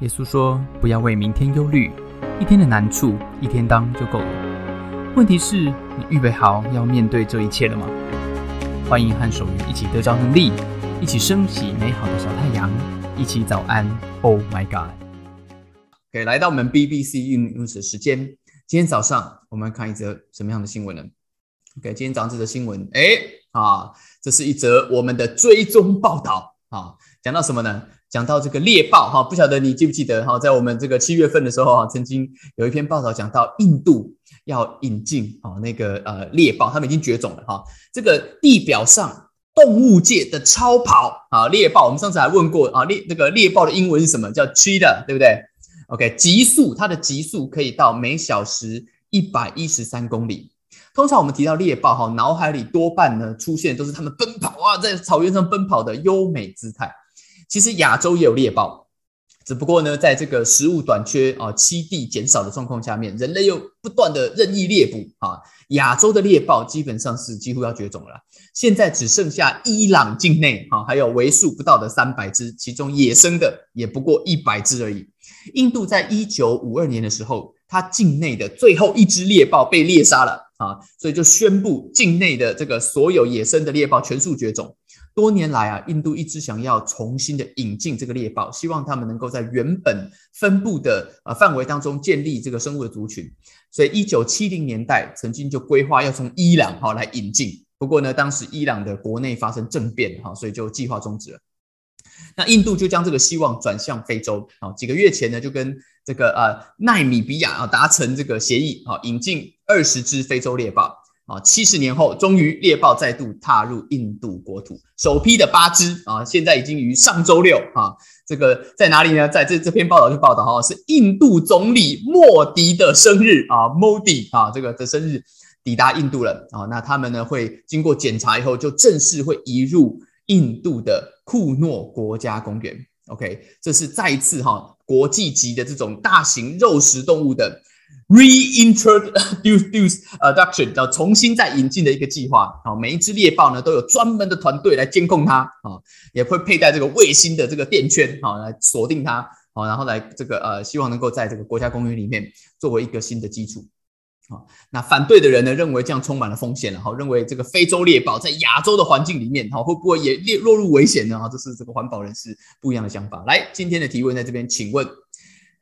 耶稣说：“不要为明天忧虑，一天的难处一天当就够了。问题是，你预备好要面对这一切了吗？”欢迎和守愚一起得着能力，一起升起美好的小太阳，一起早安。Oh my God！OK，来到我们 BBC 运用的时间。今天早上我们看一则什么样的新闻呢？OK，今天早上这则新闻，哎啊，这是一则我们的追踪报道啊，讲到什么呢？讲到这个猎豹哈，不晓得你记不记得哈，在我们这个七月份的时候哈，曾经有一篇报道讲到印度要引进啊那个呃猎豹，他们已经绝种了哈。这个地表上动物界的超跑啊猎豹，我们上次还问过啊猎那个猎豹的英文是什么？叫 cheetah，对不对？OK，极速它的极速可以到每小时一百一十三公里。通常我们提到猎豹哈，脑海里多半呢出现都是他们奔跑啊，在草原上奔跑的优美姿态。其实亚洲也有猎豹，只不过呢，在这个食物短缺啊、栖地减少的状况下面，人类又不断的任意猎捕啊，亚洲的猎豹基本上是几乎要绝种了。现在只剩下伊朗境内啊，还有为数不到的三百只，其中野生的也不过一百只而已。印度在一九五二年的时候，它境内的最后一只猎豹被猎杀了啊，所以就宣布境内的这个所有野生的猎豹全数绝种。多年来啊，印度一直想要重新的引进这个猎豹，希望他们能够在原本分布的呃范围当中建立这个生物的族群。所以，一九七零年代曾经就规划要从伊朗哈来引进，不过呢，当时伊朗的国内发生政变哈，所以就计划终止了。那印度就将这个希望转向非洲啊，几个月前呢，就跟这个呃奈米比亚啊达成这个协议啊，引进二十只非洲猎豹。啊，七十年后，终于猎豹再度踏入印度国土，首批的八只啊，现在已经于上周六啊，这个在哪里呢？在这这篇报道就报道哈，是印度总理莫迪的生日啊，Modi 啊，这个的生日抵达印度了啊，那他们呢会经过检查以后，就正式会移入印度的库诺国家公园。OK，这是再一次哈国际级的这种大型肉食动物的。Reintroduce adoption 叫重新再引进的一个计划啊，每一只猎豹呢都有专门的团队来监控它啊，也会佩戴这个卫星的这个电圈啊来锁定它啊，然后来这个呃希望能够在这个国家公园里面作为一个新的基础啊。那反对的人呢认为这样充满了风险了哈，认为这个非洲猎豹在亚洲的环境里面哈会不会也列落入危险呢啊？这是这个环保人士不一样的想法。来，今天的提问在这边，请问。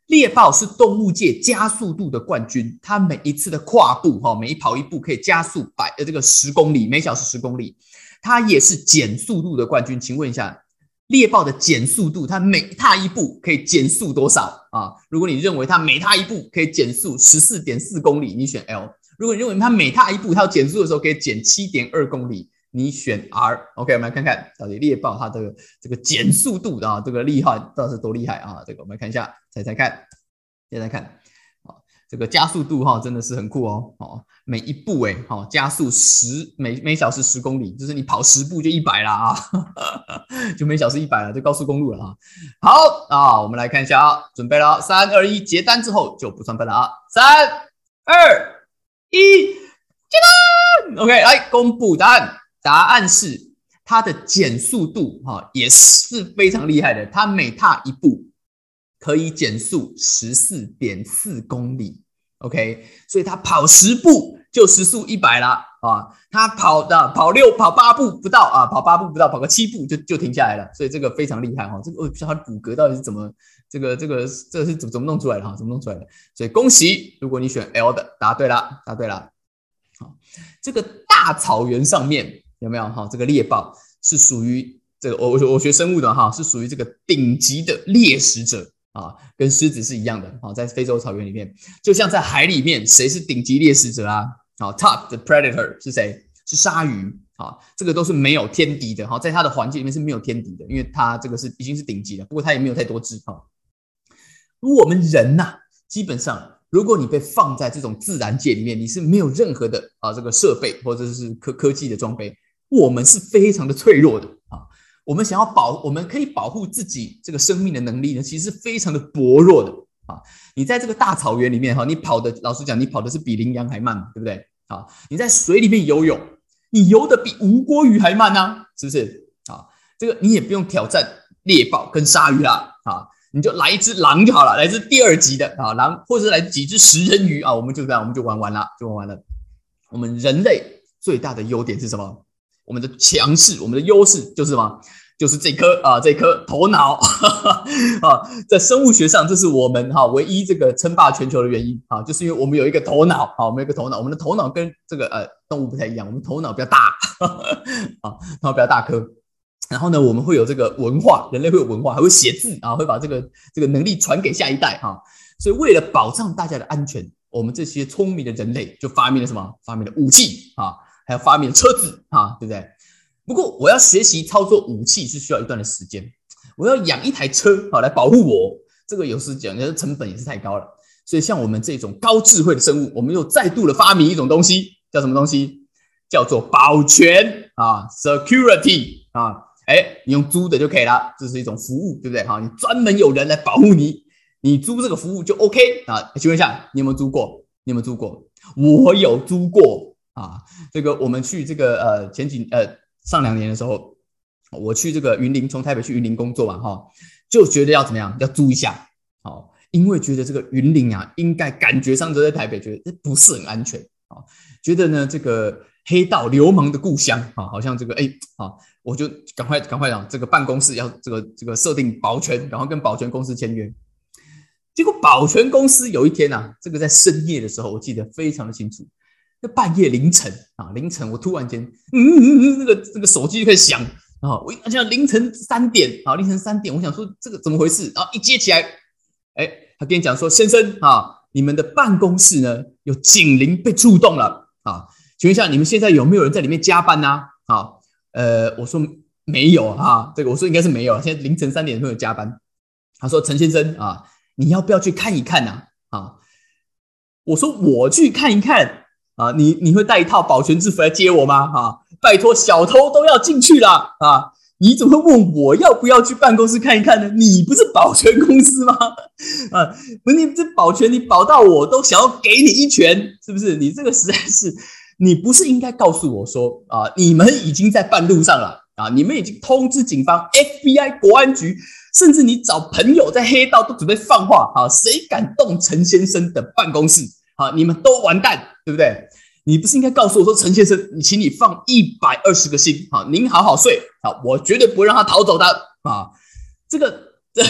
猎豹是动物界加速度的冠军，它每一次的跨步，哈，每跑一步可以加速百呃这个十公里，每小时十公里。它也是减速度的冠军，请问一下，猎豹的减速度，它每踏一步可以减速多少啊？如果你认为它每踏一步可以减速十四点四公里，你选 L；如果你认为它每踏一步它要减速的时候可以减七点二公里。你选 R，OK，我们来看看到底猎豹它的这个减速度啊，这个厉害到底是多厉害啊？这个我们来看一下，猜猜看，猜猜看，啊，这个加速度哈真的是很酷哦，哦，每一步哎，好加速十每每小时十公里，就是你跑十步就一百啦啊，就每小时一百了，就高速公路了啊。好啊，我们来看一下啊，准备了，三二一，结单之后就不算分了啊，三二一，结单，OK，来公布答案。答案是它的减速度哈也是非常厉害的，它每踏一步可以减速十四点四公里，OK，所以它跑十步就时速一百了啊，它跑的跑六跑八步不到啊，跑八步不到，跑个七步就就停下来了，所以这个非常厉害哈，这个我不知道它的骨骼到底是怎么这个这个这个是怎怎么弄出来的哈，怎么弄出来的？所以恭喜，如果你选 L 的，答对了，答对了，好，这个大草原上面。有没有哈？这个猎豹是属于这个我我我学生物的哈，是属于这个顶级的猎食者啊，跟狮子是一样的啊。在非洲草原里面，就像在海里面，谁是顶级猎食者啊？好，top 的 predator 是谁？是鲨鱼啊。这个都是没有天敌的哈，在它的环境里面是没有天敌的，因为它这个是已经是顶级的。不过它也没有太多只哈。我们人呐，基本上。如果你被放在这种自然界里面，你是没有任何的啊这个设备或者是科科技的装备，我们是非常的脆弱的啊。我们想要保，我们可以保护自己这个生命的能力呢，其实是非常的薄弱的啊。你在这个大草原里面哈，你跑的，老实讲，你跑的是比羚羊还慢，对不对？啊，你在水里面游泳，你游的比吴锅鱼还慢呢，是不是？啊，这个你也不用挑战猎豹跟鲨鱼啦，啊。你就来一只狼就好了，来自第二级的啊狼，或者是来几只食人鱼啊，我们就这样，我们就玩完了，就玩完了。我们人类最大的优点是什么？我们的强势，我们的优势就是什么？就是这颗啊，这颗头脑 啊，在生物学上，这是我们哈唯一这个称霸全球的原因啊，就是因为我们有一个头脑啊，我们有一个头脑，我们的头脑跟这个呃动物不太一样，我们头脑比较大 啊，头脑比较大颗。然后呢，我们会有这个文化，人类会有文化，还会写字啊，会把这个这个能力传给下一代哈。所以为了保障大家的安全，我们这些聪明的人类就发明了什么？发明了武器啊，还有发明车子啊，对不对？不过，我要学习操作武器是需要一段的时间。我要养一台车，好来保护我。这个有时讲，的成本也是太高了。所以，像我们这种高智慧的生物，我们又再度的发明一种东西，叫什么东西？叫做保全啊，security 啊。哎，你用租的就可以了，这是一种服务，对不对？好，你专门有人来保护你，你租这个服务就 OK 啊。请问一下，你有没有租过？你有没有租过？我有租过啊。这个我们去这个呃前几呃。上两年的时候，我去这个云林，从台北去云林工作嘛，哈，就觉得要怎么样，要租一下，好，因为觉得这个云林啊，应该感觉上都在台北，觉得不是很安全啊，觉得呢这个黑道流氓的故乡啊，好像这个哎，好，我就赶快赶快让这个办公室要这个这个设定保全，然后跟保全公司签约，结果保全公司有一天呐，这个在深夜的时候，我记得非常的清楚。那半夜凌晨啊，凌晨我突然间，嗯嗯嗯，那个那个手机就开始响啊，我而且凌晨三点啊，凌晨三点，我想说这个怎么回事？然后一接起来，哎，他跟你讲说，先生啊，你们的办公室呢有警铃被触动了啊，请问一下，你们现在有没有人在里面加班呢？啊，呃，我说没有啊，这个我说应该是没有，现在凌晨三点都有加班。他说陈先生啊，你要不要去看一看呢？啊，我说我去看一看。啊，你你会带一套保全制服来接我吗？哈，拜托，小偷都要进去了啊！你怎么会问我要不要去办公室看一看呢？你不是保全公司吗？啊，不是你这保全，你保到我都想要给你一拳，是不是？你这个实在是，你不是应该告诉我说啊，你们已经在半路上了啊，你们已经通知警方、FBI、国安局，甚至你找朋友在黑道都准备放话啊，谁敢动陈先生的办公室？好，你们都完蛋，对不对？你不是应该告诉我说，陈先生，你请你放一百二十个心，好，您好好睡，好，我绝对不会让他逃走的啊！这个，这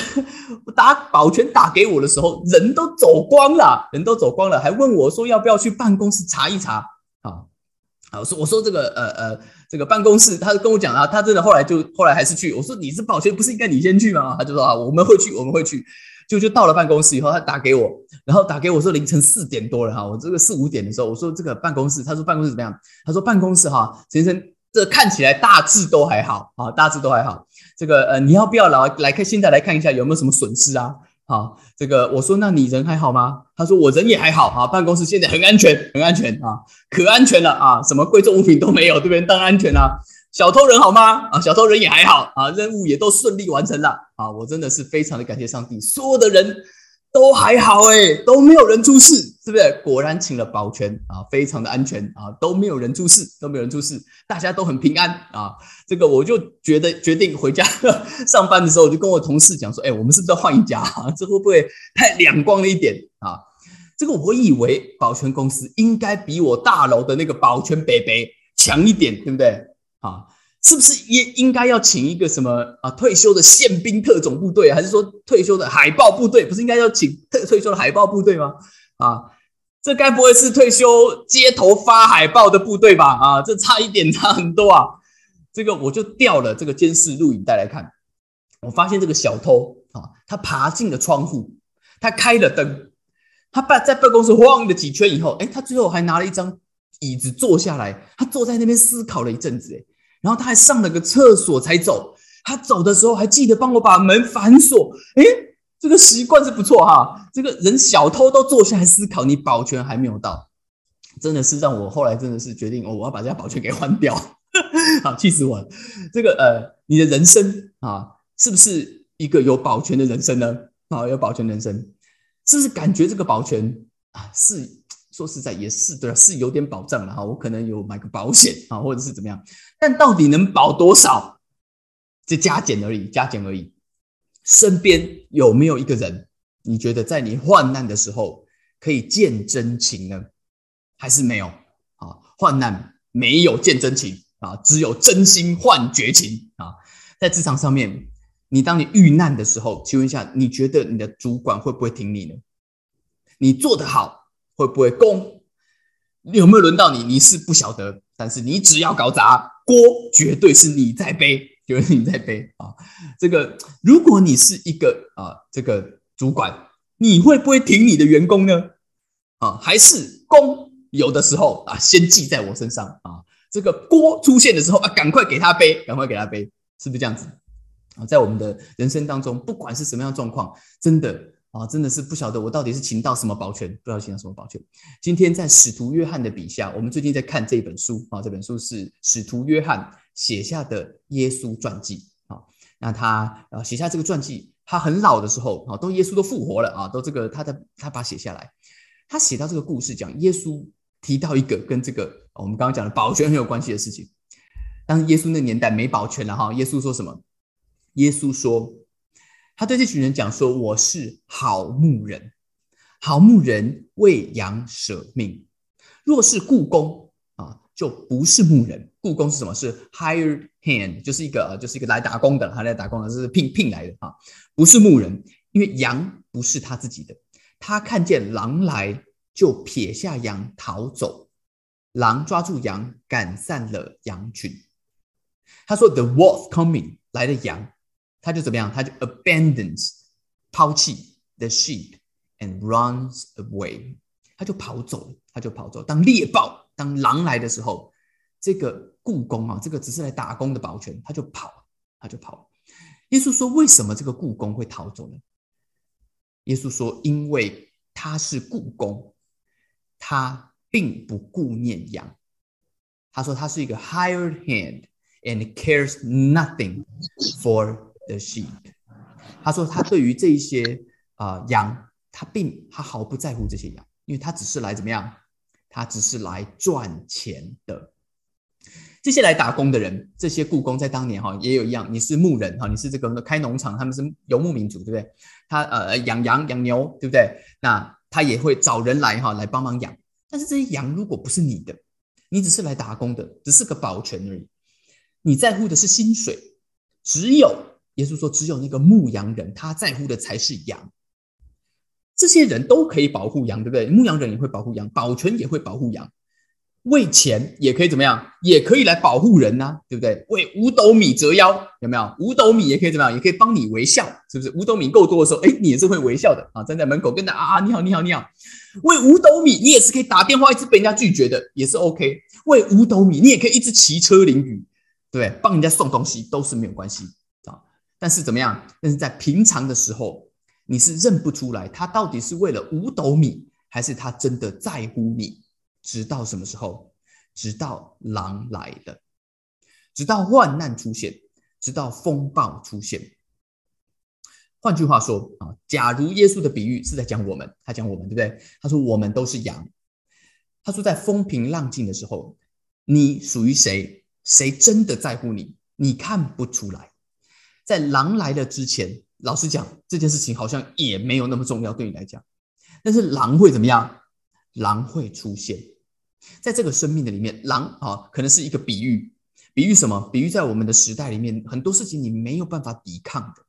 打保全打给我的时候，人都走光了，人都走光了，还问我说要不要去办公室查一查？啊，好，说我说这个，呃呃，这个办公室，他跟我讲啊，他真的后来就后来还是去。我说你是保全，不是应该你先去吗？他就说啊，我们会去，我们会去。就就到了办公室以后，他打给我，然后打给我说凌晨四点多了哈，我这个四五点的时候，我说这个办公室，他说办公室怎么样？他说办公室哈，先生，这看起来大致都还好啊，大致都还好。这个呃，你要不要来来看？现在来看一下有没有什么损失啊？好，这个我说那你人还好吗？他说我人也还好啊，办公室现在很安全，很安全啊，可安全了啊，什么贵重物品都没有，对不对？当然安全啦。小偷人好吗？啊，小偷人也还好啊，任务也都顺利完成了啊，我真的是非常的感谢上帝，所有的人都还好哎，都没有人出事，是不是？果然请了保全啊，非常的安全啊，都没有人出事，都没有人出事，大家都很平安啊。这个我就觉得决定回家上班的时候，我就跟我同事讲说，哎，我们是不是要换一家？啊 这会不会太两光了一点啊？这个我以为保全公司应该比我大楼的那个保全北北强一点，对不对？啊，是不是也应该要请一个什么啊退休的宪兵特种部队，还是说退休的海豹部队？不是应该要请退退休的海豹部队吗？啊，这该不会是退休街头发海报的部队吧？啊，这差一点差很多啊！这个我就调了这个监视录影带来看，我发现这个小偷啊，他爬进了窗户，他开了灯，他办在办公室晃了几圈以后，哎，他最后还拿了一张。椅子坐下来，他坐在那边思考了一阵子，哎，然后他还上了个厕所才走。他走的时候还记得帮我把门反锁，哎，这个习惯是不错哈。这个人小偷都坐下来思考，你保全还没有到，真的是让我后来真的是决定，哦，我要把这家保全给换掉，好气死我了。这个呃，你的人生啊，是不是一个有保全的人生呢？啊，有保全人生，是不是感觉这个保全啊是？说实在也是对，是有点保障了哈。我可能有买个保险啊，或者是怎么样，但到底能保多少？这加减而已，加减而已。身边有没有一个人，你觉得在你患难的时候可以见真情呢？还是没有啊？患难没有见真情啊，只有真心换绝情啊！在职场上面，你当你遇难的时候，请问一下，你觉得你的主管会不会挺你呢？你做得好，会不会攻？有没有轮到你？你是不晓得，但是你只要搞砸，锅绝对是你在背，绝对是你在背啊！这个，如果你是一个啊，这个主管，你会不会挺你的员工呢？啊，还是攻？有的时候啊，先记在我身上啊，这个锅出现的时候啊，赶快给他背，赶快给他背，是不是这样子？啊，在我们的人生当中，不管是什么样状况，真的。啊，真的是不晓得我到底是请到什么保全，不知道请到什么保全。今天在使徒约翰的笔下，我们最近在看这本书啊，这本书是使徒约翰写下的耶稣传记啊。那他啊写下这个传记，他很老的时候啊，都耶稣都复活了啊，都这个他的他把写下来，他写到这个故事，讲耶稣提到一个跟这个我们刚刚讲的保全很有关系的事情。当耶稣那年代没保全了哈，耶稣说什么？耶稣说。他对这群人讲说：“我是好牧人，好牧人为羊舍命。若是雇工啊，就不是牧人。雇工是什么？是 hired hand，就是一个就是一个来打工的，他来打工的，这是聘聘来的啊，不是牧人。因为羊不是他自己的，他看见狼来，就撇下羊逃走。狼抓住羊，赶散了羊群。他说：‘The wolf coming，来的羊。’他就怎么样？他就 abandons 抛弃 the sheep and runs away，他就跑走了，他就跑走。当猎豹、当狼来的时候，这个故宫啊，这个只是来打工的保全，他就跑，他就跑。耶稣说：“为什么这个故宫会逃走呢？”耶稣说：“因为他是故宫，他并不顾念羊。他说他是一个 hired hand and cares nothing for。” The sheep，他说他对于这一些啊羊，他并他毫不在乎这些羊，因为他只是来怎么样？他只是来赚钱的。这些来打工的人，这些雇工在当年哈也有一样，你是牧人哈，你是这个开农场，他们是游牧民族，对不对？他呃养羊养牛，对不对？那他也会找人来哈来帮忙养。但是这些羊如果不是你的，你只是来打工的，只是个保全而已。你在乎的是薪水，只有。耶稣说：“只有那个牧羊人，他在乎的才是羊。这些人都可以保护羊，对不对？牧羊人也会保护羊，保全也会保护羊，为钱也可以怎么样？也可以来保护人呐，对不对？为五斗米折腰，有没有？五斗米也可以怎么样？也可以帮你微笑，是不是？五斗米够多的时候，哎，你也是会微笑的啊！站在门口跟他啊啊，你好，你好，你好。为五斗米，你也是可以打电话一直被人家拒绝的，也是 OK。为五斗米，你也可以一直骑车淋雨，对对？帮人家送东西都是没有关系。”但是怎么样？但是在平常的时候，你是认不出来他到底是为了五斗米，还是他真的在乎你。直到什么时候？直到狼来了，直到患难出现，直到风暴出现。换句话说啊，假如耶稣的比喻是在讲我们，他讲我们，对不对？他说我们都是羊。他说在风平浪静的时候，你属于谁？谁真的在乎你？你看不出来。在狼来了之前，老实讲，这件事情好像也没有那么重要，对你来讲。但是狼会怎么样？狼会出现在这个生命的里面。狼啊，可能是一个比喻，比喻什么？比喻在我们的时代里面，很多事情你没有办法抵抗的。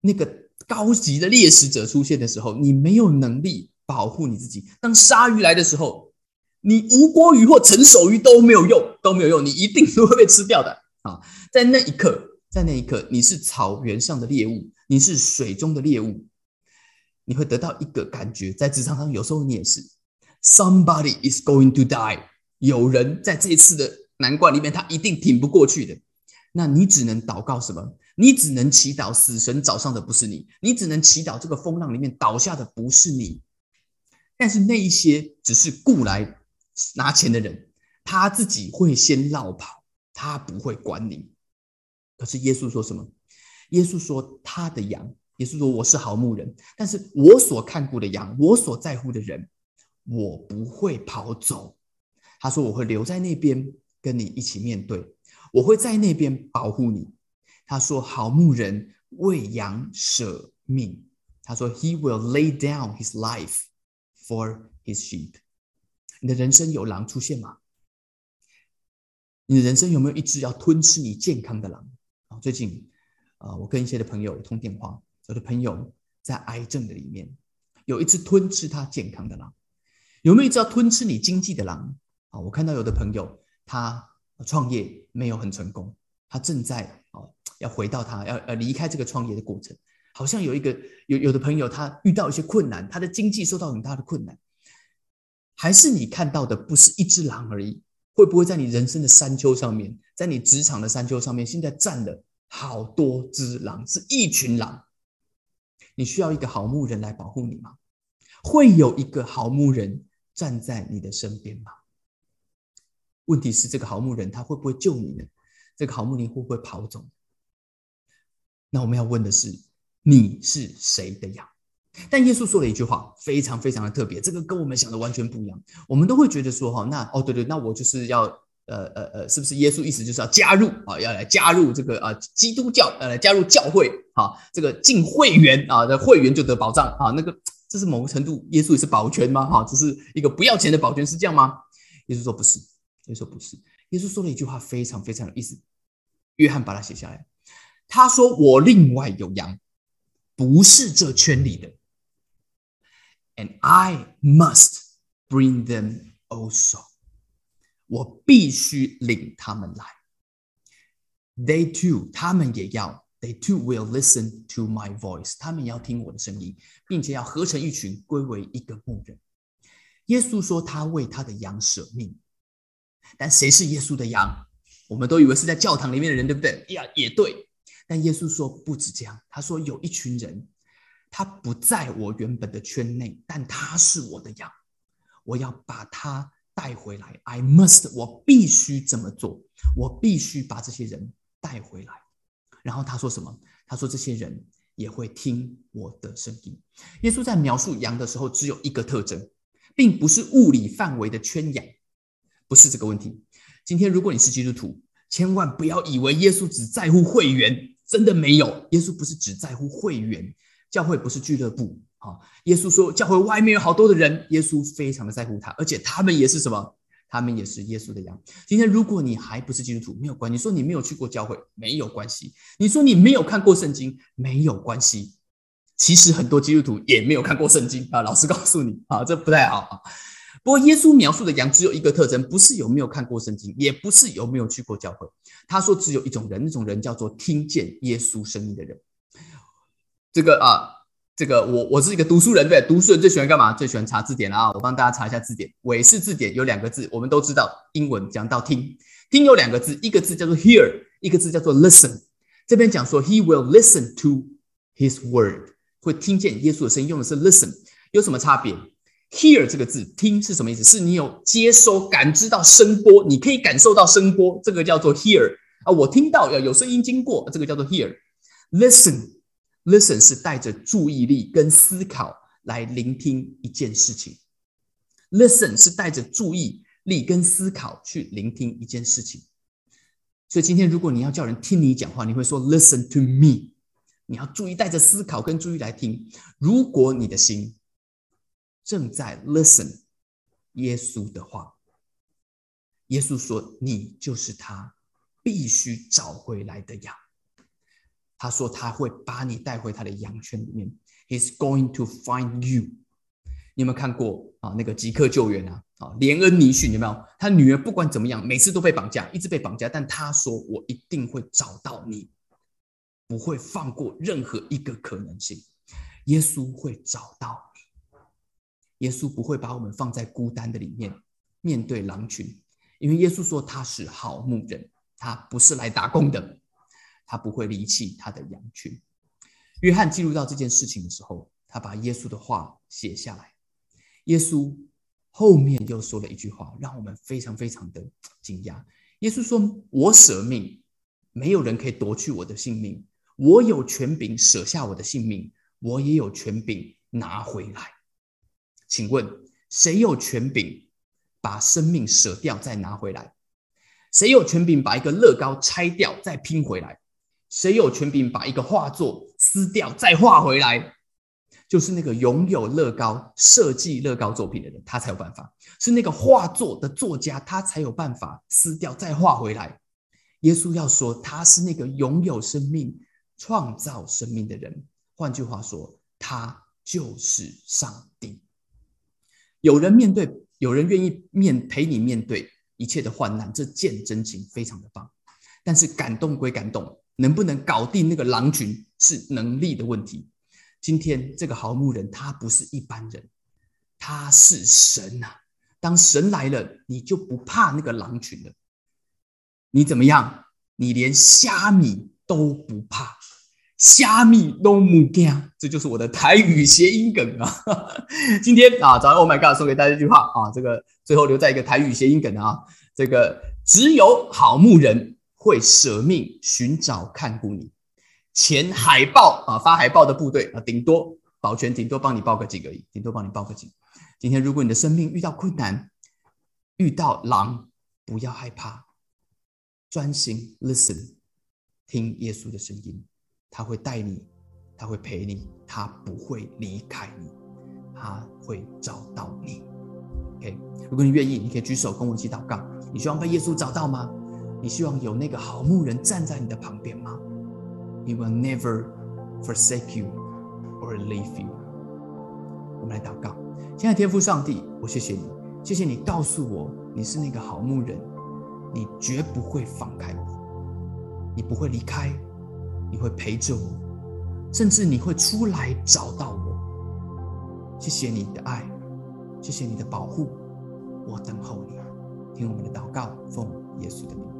那个高级的猎食者出现的时候，你没有能力保护你自己。当鲨鱼来的时候，你无锅鱼或成熟鱼都没有用，都没有用，你一定都会被吃掉的啊！在那一刻。在那一刻，你是草原上的猎物，你是水中的猎物，你会得到一个感觉。在职场上，有时候你也是，somebody is going to die，有人在这一次的难关里面，他一定挺不过去的。那你只能祷告什么？你只能祈祷死神找上的不是你，你只能祈祷这个风浪里面倒下的不是你。但是那一些只是雇来拿钱的人，他自己会先绕跑，他不会管你。可是耶稣说什么？耶稣说他的羊。耶稣说我是好牧人，但是我所看顾的羊，我所在乎的人，我不会跑走。他说我会留在那边跟你一起面对，我会在那边保护你。他说好牧人为羊舍命。他说：“He will lay down his life for his sheep。”你的人生有狼出现吗？你的人生有没有一只要吞吃你健康的狼啊？最近啊，我跟一些的朋友通电话，有的朋友在癌症的里面，有一只吞吃他健康的狼，有没有一只要吞吃你经济的狼啊？我看到有的朋友他创业没有很成功，他正在啊要回到他要呃离开这个创业的过程，好像有一个有有的朋友他遇到一些困难，他的经济受到很大的困难，还是你看到的不是一只狼而已？会不会在你人生的山丘上面，在你职场的山丘上面，现在站了好多只狼，是一群狼？你需要一个好牧人来保护你吗？会有一个好牧人站在你的身边吗？问题是，这个好牧人他会不会救你呢？这个好牧人会不会跑走？那我们要问的是，你是谁的羊？但耶稣说了一句话，非常非常的特别，这个跟我们想的完全不一样。我们都会觉得说，哈，那哦，对对，那我就是要，呃呃呃，是不是耶稣意思就是要加入啊，要来加入这个啊基督教，呃，加入教会啊，这个进会员啊，的会员就得保障啊，那个这是某个程度，耶稣也是保全吗？哈，这是一个不要钱的保全，是这样吗？耶稣说不是，耶稣说不是，耶稣说了一句话非常非常有意思，约翰把它写下来，他说我另外有羊，不是这圈里的。And I must bring them also。我必须领他们来。They too，他们也要。They too will listen to my voice。他们也要听我的声音，并且要合成一群，归为一个牧人。耶稣说他为他的羊舍命。但谁是耶稣的羊？我们都以为是在教堂里面的人，对不对？呀，也对。但耶稣说不止这样，他说有一群人。他不在我原本的圈内，但他是我的羊，我要把他带回来。I must，我必须这么做，我必须把这些人带回来。然后他说什么？他说这些人也会听我的声音。耶稣在描述羊的时候，只有一个特征，并不是物理范围的圈养，不是这个问题。今天如果你是基督徒，千万不要以为耶稣只在乎会员，真的没有。耶稣不是只在乎会员。教会不是俱乐部啊！耶稣说，教会外面有好多的人，耶稣非常的在乎他，而且他们也是什么？他们也是耶稣的羊。今天如果你还不是基督徒，没有关系。你说你没有去过教会，没有关系。你说你没有看过圣经，没有关系。其实很多基督徒也没有看过圣经啊！老实告诉你啊，这不太好啊。不过耶稣描述的羊只有一个特征，不是有没有看过圣经，也不是有没有去过教会。他说只有一种人，那种人叫做听见耶稣声音的人。这个啊，这个我我是一个读书人，对读书人最喜欢干嘛？最喜欢查字典啊！我帮大家查一下字典。韦氏字典有两个字，我们都知道，英文讲到听，听有两个字，一个字叫做 hear，一个字叫做 listen。这边讲说 he will listen to his word，会听见耶稣的声音，用的是 listen，有什么差别？hear 这个字听是什么意思？是你有接收、感知到声波，你可以感受到声波，这个叫做 hear 啊。我听到要有声音经过，这个叫做 hear。listen。Listen 是带着注意力跟思考来聆听一件事情。Listen 是带着注意力跟思考去聆听一件事情。所以今天如果你要叫人听你讲话，你会说 Listen to me。你要注意带着思考跟注意来听。如果你的心正在 Listen 耶稣的话，耶稣说你就是他必须找回来的羊。他说他会把你带回他的羊圈里面。He's going to find you。你有没有看过啊？那个即刻救援啊？啊，连恩尼逊有没有？他女儿不管怎么样，每次都被绑架，一直被绑架。但他说：“我一定会找到你，不会放过任何一个可能性。耶稣会找到你。耶稣不会把我们放在孤单的里面，面对狼群，因为耶稣说他是好牧人，他不是来打工的。”他不会离弃他的羊群。约翰记录到这件事情的时候，他把耶稣的话写下来。耶稣后面又说了一句话，让我们非常非常的惊讶。耶稣说：“我舍命，没有人可以夺去我的性命。我有权柄舍下我的性命，我也有权柄拿回来。请问，谁有权柄把生命舍掉再拿回来？谁有权柄把一个乐高拆掉再拼回来？”谁有权柄把一个画作撕掉再画回来？就是那个拥有乐高设计乐高作品的人，他才有办法。是那个画作的作家，他才有办法撕掉再画回来。耶稣要说，他是那个拥有生命、创造生命的人。换句话说，他就是上帝。有人面对，有人愿意面陪你面对一切的患难，这见真情非常的棒。但是感动归感动，能不能搞定那个狼群是能力的问题。今天这个好牧人，他不是一般人，他是神呐！当神来了，你就不怕那个狼群了。你怎么样？你连虾米都不怕，虾米都不惊。这就是我的台语谐音梗啊！今天啊，早上 Oh my God，送给大家一句话啊，这个最后留在一个台语谐音梗啊，这个只有好牧人会舍命寻找看顾你。前海报啊，发海报的部队啊，顶多保全，顶多帮你报个警而已，顶多帮你报个警。今天如果你的生命遇到困难，遇到狼，不要害怕，专心 listen，听耶稣的声音，他会带你，他会陪你，他不会离开你，他会找到你。OK，如果你愿意，你可以举手跟我一起祷告。你希望被耶稣找到吗？你希望有那个好牧人站在你的旁边吗？He will never forsake you or leave you。我们来祷告，亲爱的天父上帝，我谢谢你，谢谢你告诉我你是那个好牧人，你绝不会放开我，你不会离开，你会陪着我，甚至你会出来找到我。谢谢你的爱，谢谢你的保护，我等候你。听我们的祷告，奉耶稣的名。